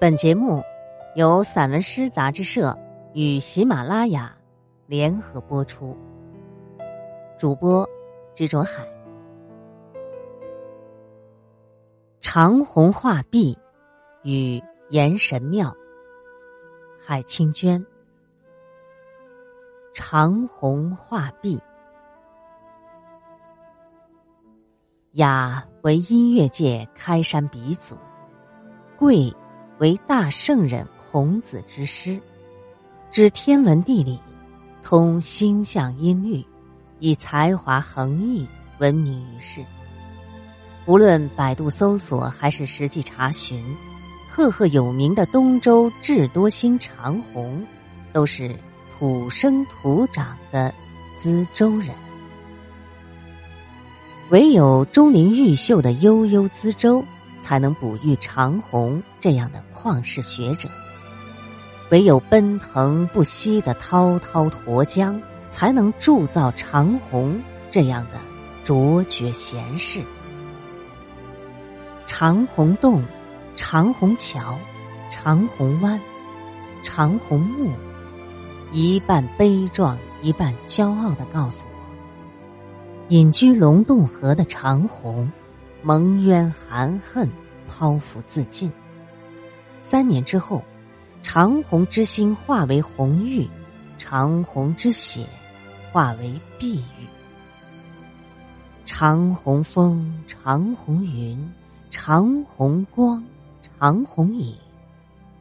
本节目由散文诗杂志社与喜马拉雅联合播出，主播执着海。长虹画壁与岩神庙，海清娟。长虹画壁。雅为音乐界开山鼻祖，贵为大圣人孔子之师，知天文地理，通星象音律，以才华横溢闻名于世。无论百度搜索还是实际查询，赫赫有名的东周智多星长虹，都是土生土长的资州人。唯有钟灵毓秀的悠悠资州，才能哺育长虹这样的旷世学者；唯有奔腾不息的滔滔沱江，才能铸造长虹这样的卓绝贤士。长虹洞、长虹桥、长虹湾、长虹墓，一半悲壮，一半骄傲的告诉我。隐居龙洞河的长虹，蒙冤含恨，剖腹自尽。三年之后，长虹之心化为红玉，长虹之血化为碧玉。长虹风，长虹云，长虹光，长虹影，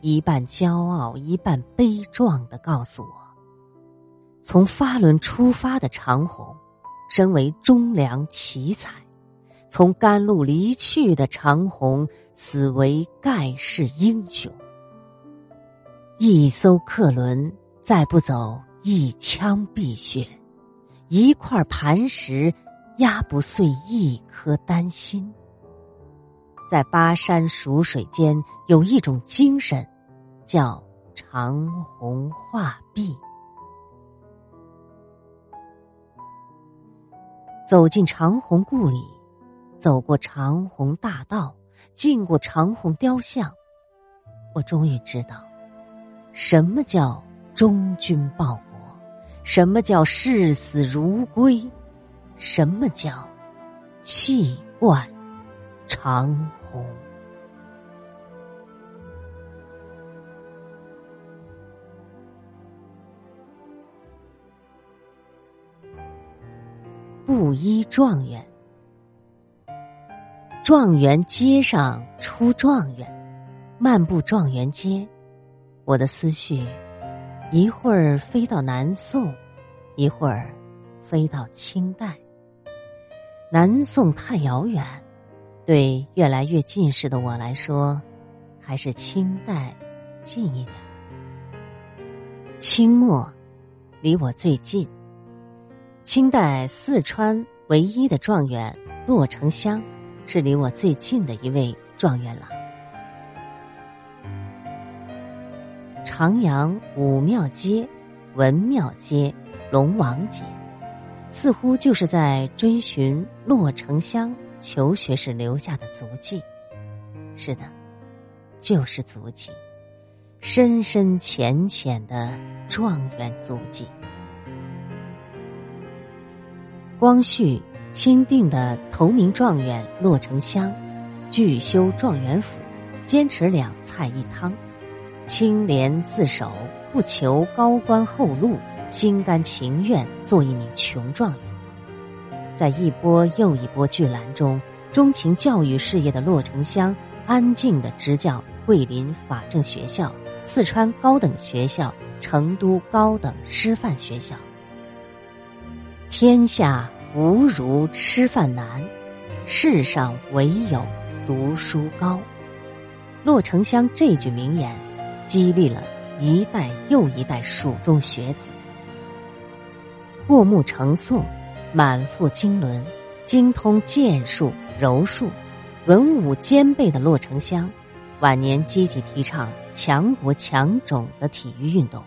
一半骄傲，一半悲壮的告诉我：从发轮出发的长虹。身为忠良奇才，从甘露离去的长虹，死为盖世英雄。一艘客轮再不走一腔碧血，一块磐石压不碎一颗丹心。在巴山蜀水间，有一种精神，叫长虹画壁。走进长虹故里，走过长虹大道，进过长虹雕像，我终于知道，什么叫忠君报国，什么叫视死如归，什么叫气贯长虹。布衣状元，状元街上出状元，漫步状元街，我的思绪一会儿飞到南宋，一会儿飞到清代。南宋太遥远，对越来越近视的我来说，还是清代近一点。清末离我最近。清代四川唯一的状元骆成香，是离我最近的一位状元郎。长阳武庙街、文庙街、龙王街，似乎就是在追寻洛城乡求学时留下的足迹。是的，就是足迹，深深浅浅的状元足迹。光绪钦定的头名状元骆成香，拒修状元府，坚持两菜一汤，清廉自守，不求高官厚禄，心甘情愿做一名穷状元。在一波又一波巨澜中，钟情教育事业的骆成香，安静的执教桂林法政学校、四川高等学校、成都高等师范学校。天下无如吃饭难，世上唯有读书高。骆成香这句名言，激励了一代又一代蜀中学子。过目成诵，满腹经纶，精通剑术、柔术，文武兼备的骆成香，晚年积极提倡强国强种的体育运动。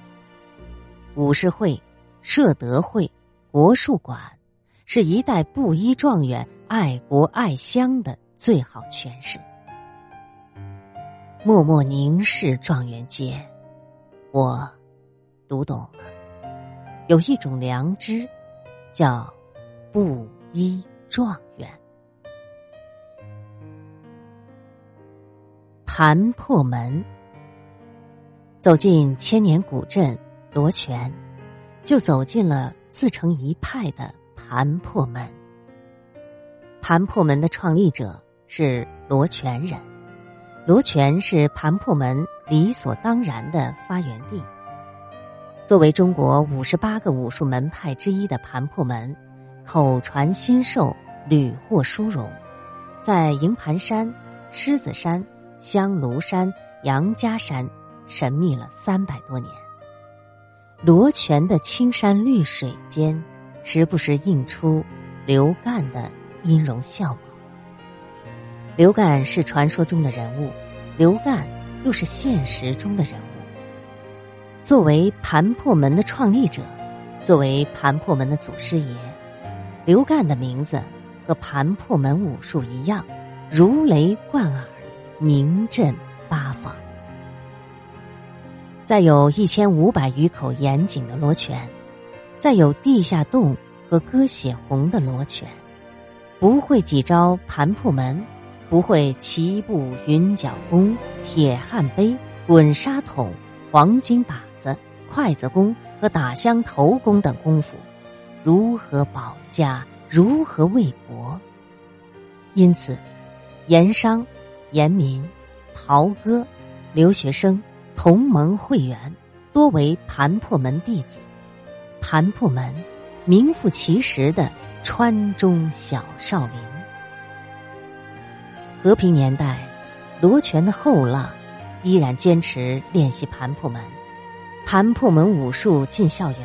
武士会、社德会。国术馆是一代布衣状元爱国爱乡的最好诠释。默默凝视状元街，我读懂了，有一种良知，叫布衣状元。盘破门，走进千年古镇罗泉，就走进了自成一派的盘破门。盘破门的创立者是罗泉人，罗泉是盘破门理所当然的发源地。作为中国五十八个武术门派之一的盘破门，口传心授，屡获殊荣，在营盘山、狮子山。香炉山、杨家山，神秘了三百多年。罗泉的青山绿水间，时不时映出刘干的音容笑貌。刘干是传说中的人物，刘干又是现实中的人物。作为盘破门的创立者，作为盘破门的祖师爷，刘干的名字和盘破门武术一样，如雷贯耳。名震八方，再有一千五百余口严谨的罗泉，再有地下洞和割血红的罗拳，不会几招盘破门，不会齐步云脚功、铁汉杯、滚沙桶、黄金靶子、筷子功和打香头功等功夫，如何保家？如何为国？因此，盐商。盐民、陶哥、留学生、同盟会员多为盘破门弟子。盘破门名副其实的川中小少林。和平年代，罗泉的后浪依然坚持练习盘破门。盘破门武术进校园，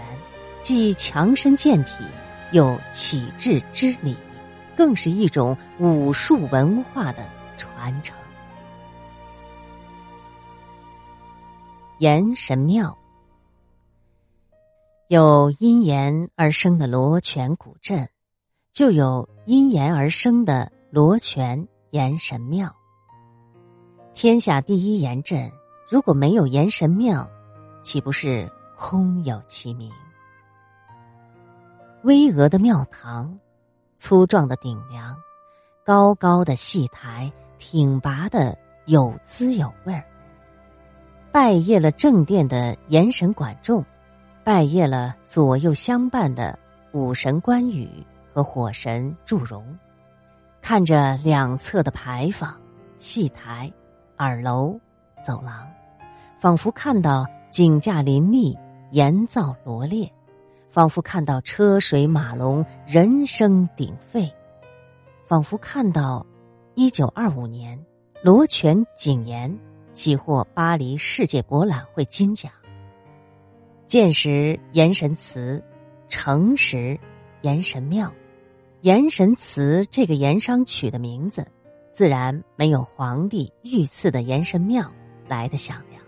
既强身健体，又启智知礼，更是一种武术文化的。传承。岩神庙有因岩而生的罗泉古镇，就有因岩而生的罗泉岩神庙。天下第一岩镇，如果没有岩神庙，岂不是空有其名？巍峨的庙堂，粗壮的顶梁，高高的戏台。挺拔的有滋有味儿。拜谒了正殿的岩神管仲，拜谒了左右相伴的武神关羽和火神祝融，看着两侧的牌坊、戏台、耳楼、走廊，仿佛看到景架林立、檐造罗列，仿佛看到车水马龙、人声鼎沸，仿佛看到。一九二五年，罗泉景岩喜获巴黎世界博览会金奖。建时岩神祠，成时岩神庙。岩神祠这个盐商取的名字，自然没有皇帝御赐的岩神庙来的响亮。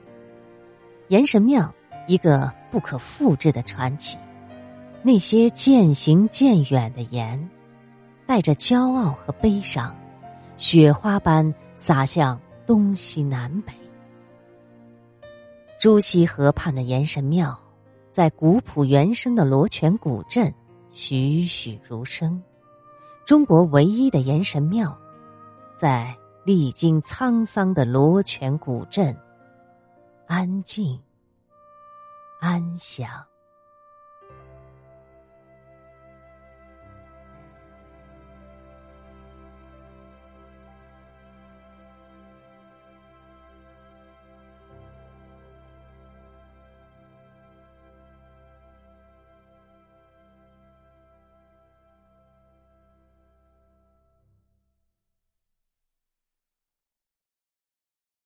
岩神庙，一个不可复制的传奇。那些渐行渐远的岩，带着骄傲和悲伤。雪花般洒向东西南北。朱溪河畔的岩神庙，在古朴原生的罗泉古镇栩栩如生。中国唯一的岩神庙，在历经沧桑的罗泉古镇，安静安详。